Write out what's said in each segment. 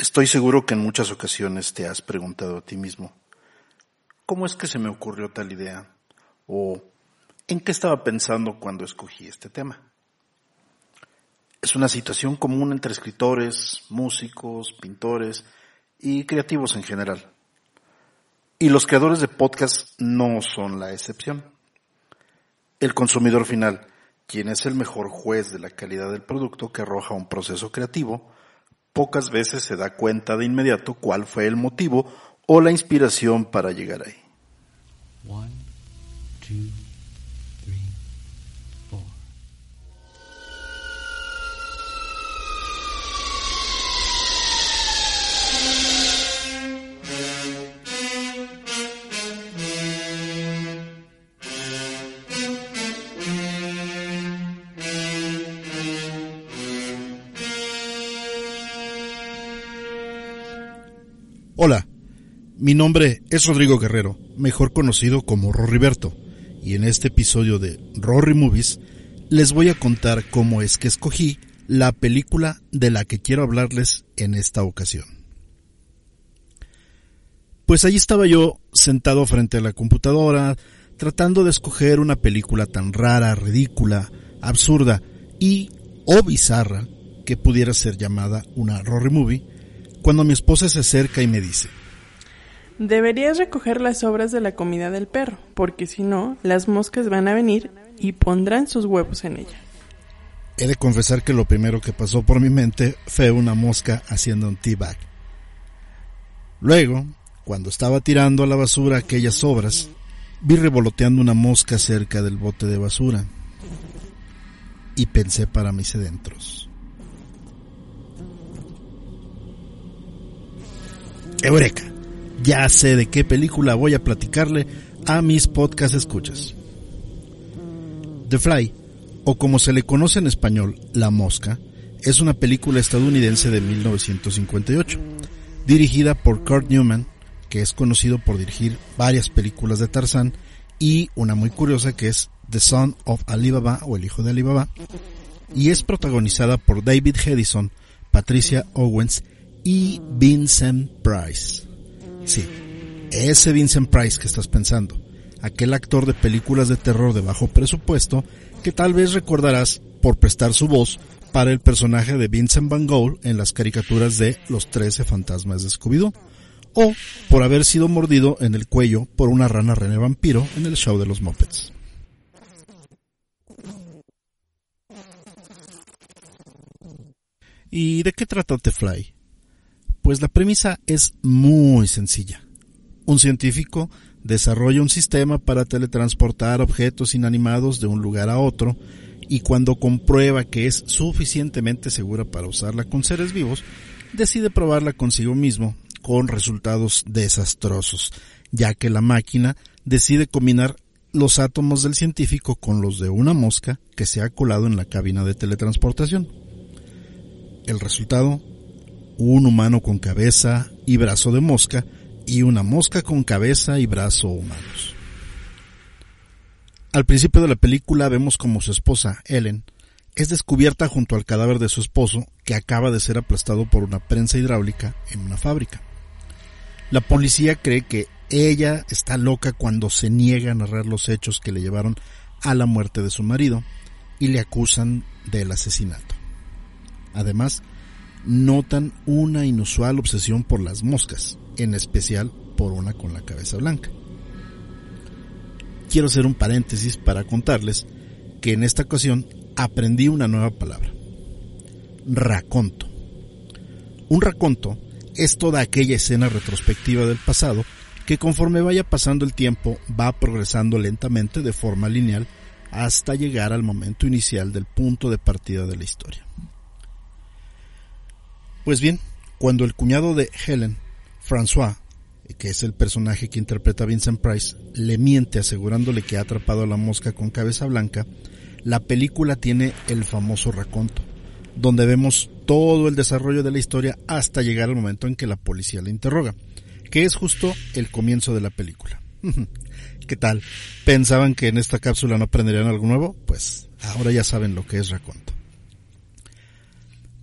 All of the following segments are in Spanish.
Estoy seguro que en muchas ocasiones te has preguntado a ti mismo, ¿cómo es que se me ocurrió tal idea? ¿O en qué estaba pensando cuando escogí este tema? Es una situación común entre escritores, músicos, pintores y creativos en general. Y los creadores de podcast no son la excepción. El consumidor final, quien es el mejor juez de la calidad del producto que arroja un proceso creativo, pocas veces se da cuenta de inmediato cuál fue el motivo o la inspiración para llegar ahí. Mi nombre es Rodrigo Guerrero, mejor conocido como Rorriberto, y en este episodio de Rory Movies les voy a contar cómo es que escogí la película de la que quiero hablarles en esta ocasión. Pues allí estaba yo sentado frente a la computadora, tratando de escoger una película tan rara, ridícula, absurda y o bizarra que pudiera ser llamada una Rory Movie, cuando mi esposa se acerca y me dice, Deberías recoger las sobras de la comida del perro, porque si no, las moscas van a venir y pondrán sus huevos en ella. He de confesar que lo primero que pasó por mi mente fue una mosca haciendo un teabag. Luego, cuando estaba tirando a la basura aquellas sobras, vi revoloteando una mosca cerca del bote de basura y pensé para mis adentros. Eureka, ya sé de qué película voy a platicarle a mis podcast escuchas. The Fly, o como se le conoce en español, La Mosca, es una película estadounidense de 1958, dirigida por Kurt Newman, que es conocido por dirigir varias películas de Tarzán, y una muy curiosa que es The Son of Alibaba o El Hijo de Alibaba, y es protagonizada por David Hedison, Patricia Owens y Vincent Price. Sí, ese Vincent Price que estás pensando, aquel actor de películas de terror de bajo presupuesto que tal vez recordarás por prestar su voz para el personaje de Vincent Van Gogh en las caricaturas de Los Trece Fantasmas de Scooby-Doo, o por haber sido mordido en el cuello por una rana René Vampiro en el show de los Muppets. ¿Y de qué trata The Fly? Pues la premisa es muy sencilla. Un científico desarrolla un sistema para teletransportar objetos inanimados de un lugar a otro y cuando comprueba que es suficientemente segura para usarla con seres vivos, decide probarla consigo mismo con resultados desastrosos, ya que la máquina decide combinar los átomos del científico con los de una mosca que se ha colado en la cabina de teletransportación. El resultado un humano con cabeza y brazo de mosca y una mosca con cabeza y brazo humanos. Al principio de la película vemos como su esposa, Ellen, es descubierta junto al cadáver de su esposo que acaba de ser aplastado por una prensa hidráulica en una fábrica. La policía cree que ella está loca cuando se niega a narrar los hechos que le llevaron a la muerte de su marido y le acusan del asesinato. Además, notan una inusual obsesión por las moscas, en especial por una con la cabeza blanca. Quiero hacer un paréntesis para contarles que en esta ocasión aprendí una nueva palabra. Raconto. Un raconto es toda aquella escena retrospectiva del pasado que conforme vaya pasando el tiempo va progresando lentamente de forma lineal hasta llegar al momento inicial del punto de partida de la historia. Pues bien, cuando el cuñado de Helen, François, que es el personaje que interpreta Vincent Price, le miente asegurándole que ha atrapado a la mosca con cabeza blanca, la película tiene el famoso raconto, donde vemos todo el desarrollo de la historia hasta llegar al momento en que la policía la interroga, que es justo el comienzo de la película. ¿Qué tal? ¿Pensaban que en esta cápsula no aprenderían algo nuevo? Pues ahora ya saben lo que es raconto.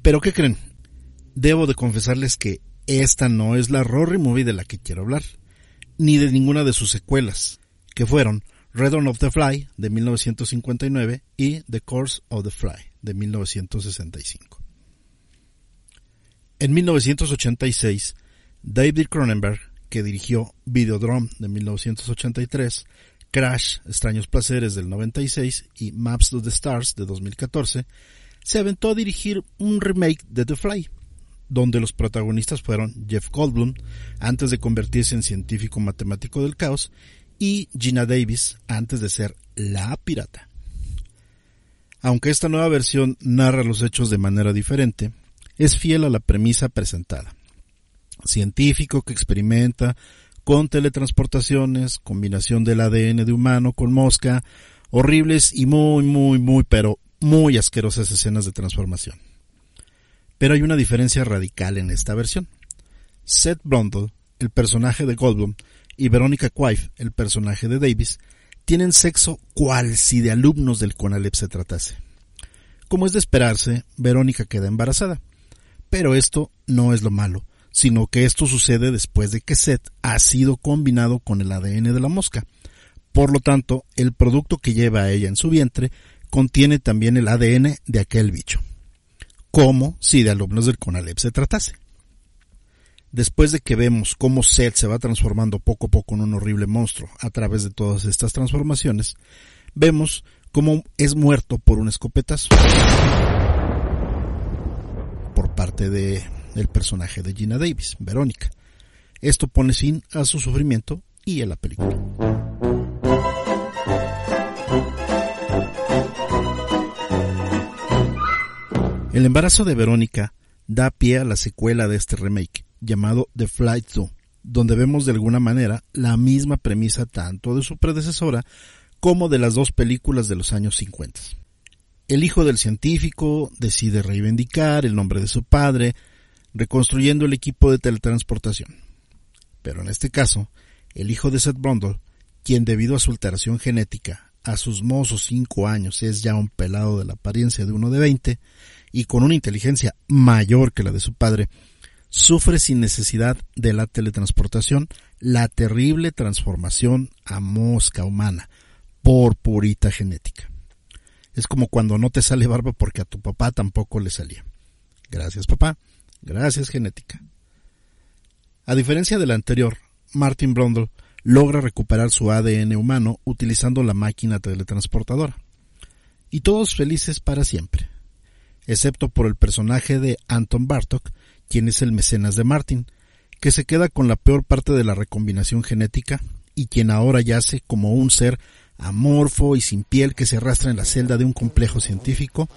Pero ¿qué creen? Debo de confesarles que esta no es la Rory Movie de la que quiero hablar, ni de ninguna de sus secuelas, que fueron Return of the Fly de 1959 y The Course of the Fly de 1965. En 1986, David Cronenberg, que dirigió Videodrome de 1983, Crash, Extraños Placeres del 96 y Maps to the Stars de 2014, se aventó a dirigir un remake de The Fly, donde los protagonistas fueron Jeff Goldblum, antes de convertirse en científico matemático del caos, y Gina Davis, antes de ser la pirata. Aunque esta nueva versión narra los hechos de manera diferente, es fiel a la premisa presentada. Científico que experimenta con teletransportaciones, combinación del ADN de humano con mosca, horribles y muy, muy, muy, pero muy asquerosas escenas de transformación. Pero hay una diferencia radical en esta versión. Seth Brundle, el personaje de Goldblum, y Veronica Quaife, el personaje de Davis, tienen sexo cual si de alumnos del CONALEP se tratase. Como es de esperarse, Verónica queda embarazada. Pero esto no es lo malo, sino que esto sucede después de que Seth ha sido combinado con el ADN de la mosca. Por lo tanto, el producto que lleva a ella en su vientre contiene también el ADN de aquel bicho. Como si de alumnos del CONALEP se tratase después de que vemos cómo Seth se va transformando poco a poco en un horrible monstruo a través de todas estas transformaciones, vemos cómo es muerto por un escopetazo por parte de el personaje de Gina Davis, Verónica. Esto pone fin a su sufrimiento y a la película. El embarazo de Verónica da pie a la secuela de este remake, llamado The Flight 2, donde vemos de alguna manera la misma premisa tanto de su predecesora como de las dos películas de los años 50. El hijo del científico decide reivindicar el nombre de su padre, reconstruyendo el equipo de teletransportación. Pero en este caso, el hijo de Seth Brundle, quien debido a su alteración genética a sus mozos cinco años es ya un pelado de la apariencia de uno de veinte y con una inteligencia mayor que la de su padre, sufre sin necesidad de la teletransportación la terrible transformación a mosca humana por purita genética. Es como cuando no te sale barba porque a tu papá tampoco le salía. Gracias papá, gracias genética. A diferencia de la anterior, Martin Brundle logra recuperar su ADN humano utilizando la máquina teletransportadora. Y todos felices para siempre, excepto por el personaje de Anton Bartok, quien es el mecenas de Martin, que se queda con la peor parte de la recombinación genética y quien ahora yace como un ser amorfo y sin piel que se arrastra en la celda de un complejo científico,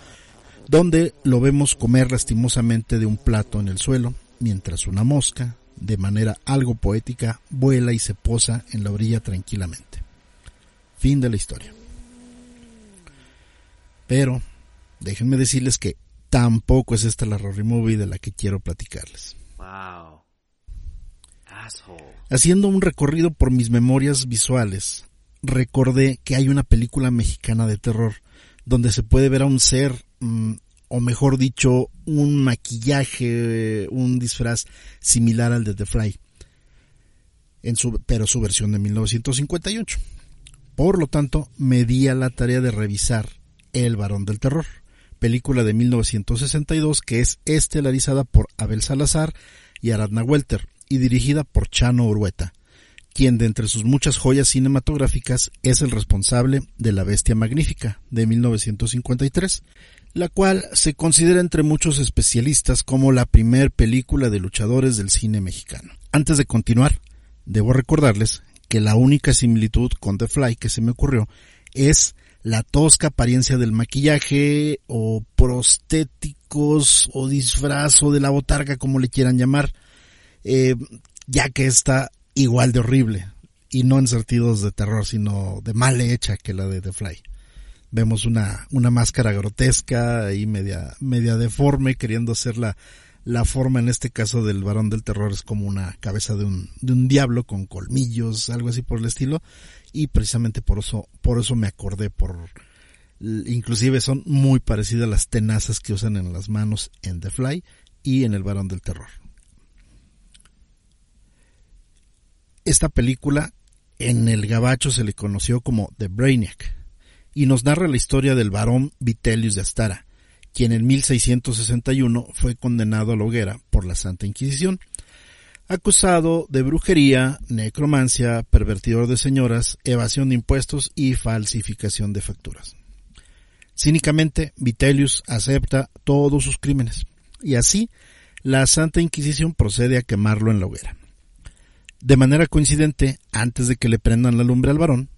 donde lo vemos comer lastimosamente de un plato en el suelo, mientras una mosca, de manera algo poética, vuela y se posa en la orilla tranquilamente. Fin de la historia. Pero, déjenme decirles que tampoco es esta la Rory Movie de la que quiero platicarles. Wow. Haciendo un recorrido por mis memorias visuales, recordé que hay una película mexicana de terror donde se puede ver a un ser, mm, o mejor dicho, un maquillaje, un disfraz similar al de The Fly, en su, pero su versión de 1958. Por lo tanto, me di a la tarea de revisar El varón del terror película de 1962 que es estelarizada por Abel Salazar y Aradna Welter y dirigida por Chano Urueta, quien de entre sus muchas joyas cinematográficas es el responsable de La Bestia Magnífica de 1953, la cual se considera entre muchos especialistas como la primer película de luchadores del cine mexicano. Antes de continuar, debo recordarles que la única similitud con The Fly que se me ocurrió es la tosca apariencia del maquillaje o prostéticos o disfraz o de la botarga como le quieran llamar, eh, ya que está igual de horrible. Y no en sentidos de terror sino de mal hecha que la de The Fly. Vemos una, una máscara grotesca y media, media deforme queriendo ser la, la forma. En este caso del varón del terror es como una cabeza de un, de un diablo con colmillos, algo así por el estilo y precisamente por eso, por eso me acordé, por, inclusive son muy parecidas las tenazas que usan en las manos en The Fly y en El varón del terror. Esta película en el gabacho se le conoció como The Brainiac y nos narra la historia del varón Vitellius de Astara, quien en 1661 fue condenado a la hoguera por la Santa Inquisición, acusado de brujería, necromancia, pervertidor de señoras, evasión de impuestos y falsificación de facturas. Cínicamente, Vitellius acepta todos sus crímenes, y así la Santa Inquisición procede a quemarlo en la hoguera. De manera coincidente, antes de que le prendan la lumbre al varón,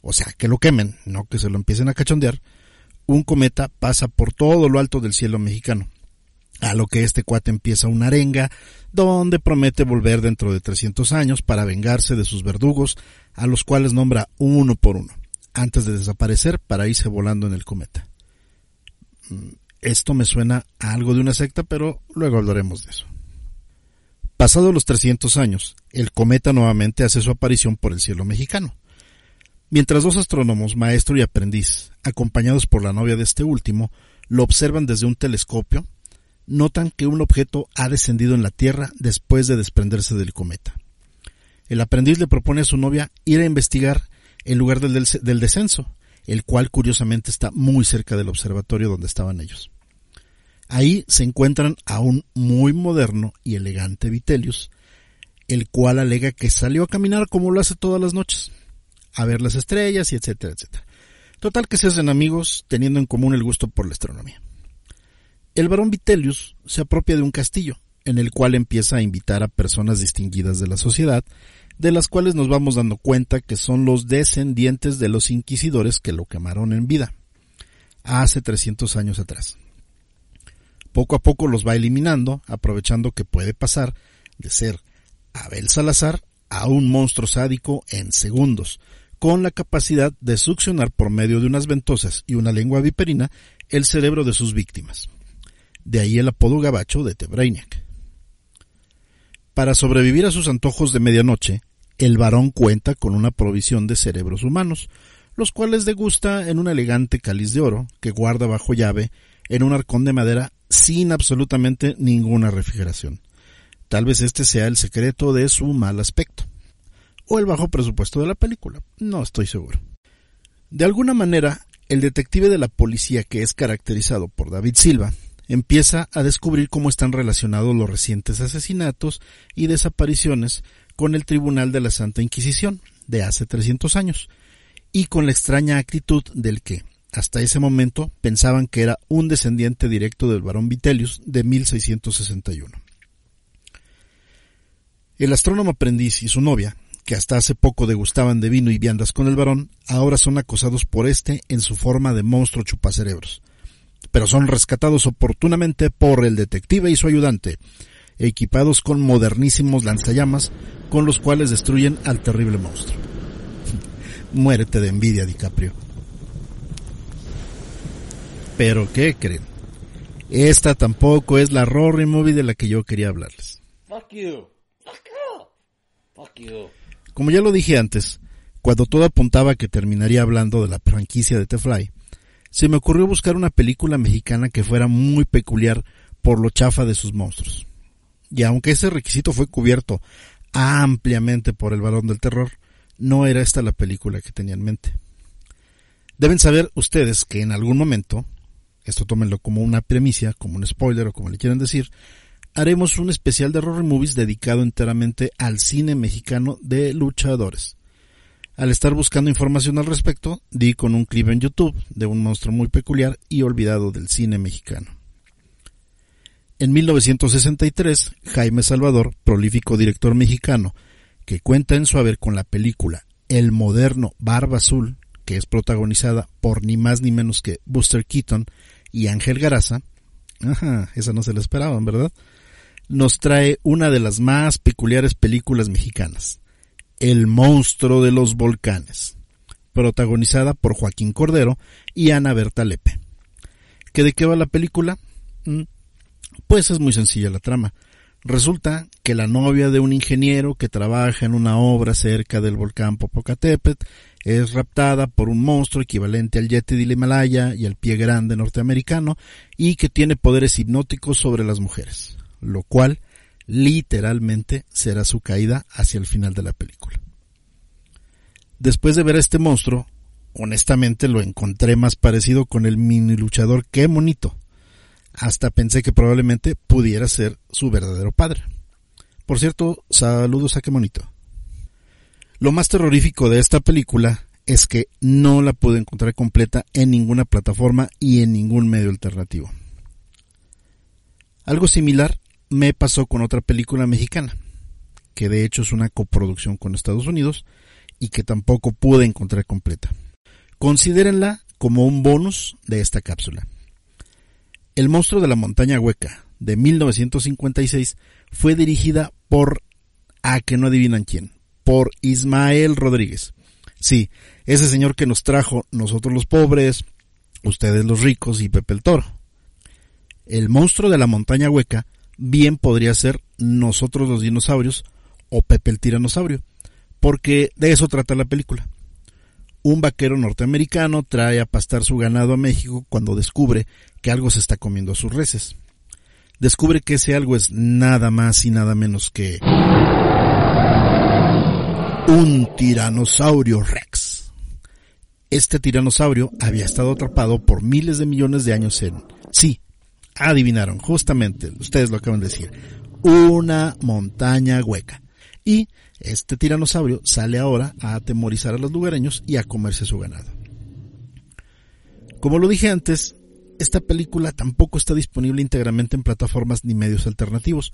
o sea, que lo quemen, no que se lo empiecen a cachondear, un cometa pasa por todo lo alto del cielo mexicano. A lo que este cuate empieza una arenga, donde promete volver dentro de 300 años para vengarse de sus verdugos, a los cuales nombra uno por uno, antes de desaparecer para irse volando en el cometa. Mm, esto me suena a algo de una secta, pero luego hablaremos de eso. Pasados los 300 años, el cometa nuevamente hace su aparición por el cielo mexicano. Mientras dos astrónomos, maestro y aprendiz, acompañados por la novia de este último, lo observan desde un telescopio, notan que un objeto ha descendido en la Tierra después de desprenderse del cometa. El aprendiz le propone a su novia ir a investigar el lugar del, descenso, el cual curiosamente está muy cerca del observatorio donde estaban ellos. Ahí se encuentran a un muy moderno y elegante Vitellius, el cual alega que salió a caminar como lo hace todas las noches, a ver las estrellas y etcétera, etcétera. Total que se hacen amigos teniendo en común el gusto por la astronomía. El varón Vitellius se apropia de un castillo, en el cual empieza a invitar a personas distinguidas de la sociedad, de las cuales nos vamos dando cuenta que son los descendientes de los inquisidores que lo quemaron en vida, hace 300 años atrás. Poco a poco los va eliminando, aprovechando que puede pasar de ser Abel Salazar a un monstruo sádico en segundos, con la capacidad de succionar por medio de unas ventosas y una lengua viperina el cerebro de sus víctimas. De ahí el apodo gabacho de Tebrainiac. Para sobrevivir a sus antojos de medianoche, el varón cuenta con una provisión de cerebros humanos, los cuales degusta en un elegante cáliz de oro que guarda bajo llave en un arcón de madera sin absolutamente ninguna refrigeración. Tal vez este sea el secreto de su mal aspecto. O el bajo presupuesto de la película. No estoy seguro. De alguna manera, el detective de la policía que es caracterizado por David Silva empieza a descubrir cómo están relacionados los recientes asesinatos y desapariciones con el Tribunal de la Santa Inquisición de hace 300 años y con la extraña actitud del que, hasta ese momento pensaban que era un descendiente directo del barón Vitellius de 1661. El astrónomo aprendiz y su novia, que hasta hace poco degustaban de vino y viandas con el varón, ahora son acosados por este en su forma de monstruo chupacerebros, pero son rescatados oportunamente por el detective y su ayudante, equipados con modernísimos lanzallamas con los cuales destruyen al terrible monstruo. Muérete de envidia, DiCaprio. Pero ¿qué creen? Esta tampoco es la Rory Movie de la que yo quería hablarles. Como ya lo dije antes, cuando todo apuntaba que terminaría hablando de la franquicia de The Fly, se me ocurrió buscar una película mexicana que fuera muy peculiar por lo chafa de sus monstruos. Y aunque ese requisito fue cubierto ampliamente por el balón del terror, no era esta la película que tenía en mente. Deben saber ustedes que en algún momento esto tómenlo como una premisa, como un spoiler o como le quieran decir, haremos un especial de horror movies dedicado enteramente al cine mexicano de luchadores. Al estar buscando información al respecto, di con un clip en YouTube de un monstruo muy peculiar y olvidado del cine mexicano. En 1963, Jaime Salvador, prolífico director mexicano, que cuenta en su haber con la película El moderno Barba Azul, que es protagonizada por ni más ni menos que Buster Keaton y Ángel Garaza, ajá, esa no se la esperaban, ¿verdad? Nos trae una de las más peculiares películas mexicanas, El monstruo de los volcanes, protagonizada por Joaquín Cordero y Ana Berta Lepe. ¿Qué de qué va la película? Mm, pues es muy sencilla la trama. Resulta que la novia de un ingeniero que trabaja en una obra cerca del volcán Popocatépetl es raptada por un monstruo equivalente al Yeti del Himalaya y al pie grande norteamericano y que tiene poderes hipnóticos sobre las mujeres, lo cual literalmente será su caída hacia el final de la película. Después de ver a este monstruo, honestamente lo encontré más parecido con el mini luchador que monito. Hasta pensé que probablemente pudiera ser su verdadero padre. Por cierto, saludos a qué monito. Lo más terrorífico de esta película es que no la pude encontrar completa en ninguna plataforma y en ningún medio alternativo. Algo similar me pasó con otra película mexicana, que de hecho es una coproducción con Estados Unidos y que tampoco pude encontrar completa. Considérenla como un bonus de esta cápsula. El monstruo de la montaña hueca de 1956 fue dirigida por, a que no adivinan quién, por Ismael Rodríguez. Sí, ese señor que nos trajo nosotros los pobres, ustedes los ricos y Pepe el Toro. El monstruo de la montaña hueca bien podría ser nosotros los dinosaurios o Pepe el tiranosaurio, porque de eso trata la película. Un vaquero norteamericano trae a pastar su ganado a México cuando descubre que algo se está comiendo a sus reses. Descubre que ese algo es nada más y nada menos que un tiranosaurio rex. Este tiranosaurio había estado atrapado por miles de millones de años en, sí, adivinaron, justamente, ustedes lo acaban de decir, una montaña hueca. Y este tiranosaurio sale ahora a atemorizar a los lugareños y a comerse su ganado. Como lo dije antes, esta película tampoco está disponible íntegramente en plataformas ni medios alternativos,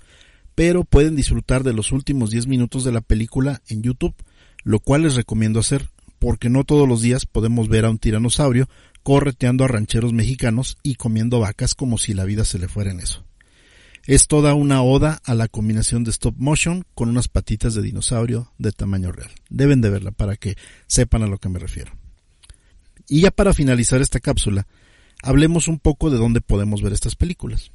pero pueden disfrutar de los últimos 10 minutos de la película en YouTube, lo cual les recomiendo hacer, porque no todos los días podemos ver a un tiranosaurio correteando a rancheros mexicanos y comiendo vacas como si la vida se le fuera en eso. Es toda una oda a la combinación de stop motion con unas patitas de dinosaurio de tamaño real. Deben de verla para que sepan a lo que me refiero. Y ya para finalizar esta cápsula, hablemos un poco de dónde podemos ver estas películas.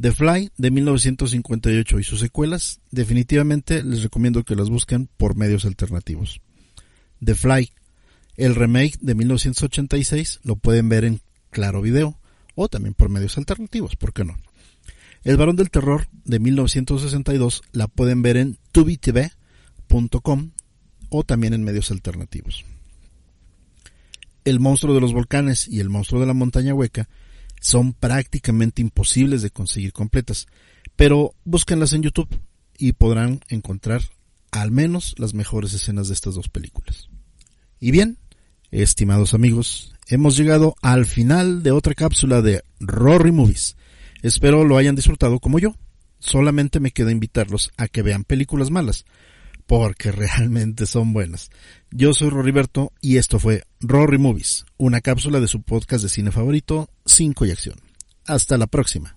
The Fly de 1958 y sus secuelas, definitivamente les recomiendo que las busquen por medios alternativos. The Fly el remake de 1986 lo pueden ver en Claro Video o también por medios alternativos, ¿por qué no? El Varón del Terror de 1962 la pueden ver en tubitv.com o también en medios alternativos. El monstruo de los volcanes y el monstruo de la montaña hueca son prácticamente imposibles de conseguir completas, pero búsquenlas en YouTube y podrán encontrar al menos las mejores escenas de estas dos películas. Y bien, estimados amigos, hemos llegado al final de otra cápsula de Rory Movies. Espero lo hayan disfrutado como yo. Solamente me queda invitarlos a que vean películas malas, porque realmente son buenas. Yo soy Roriberto y esto fue Rory Movies, una cápsula de su podcast de cine favorito, 5 y acción. Hasta la próxima.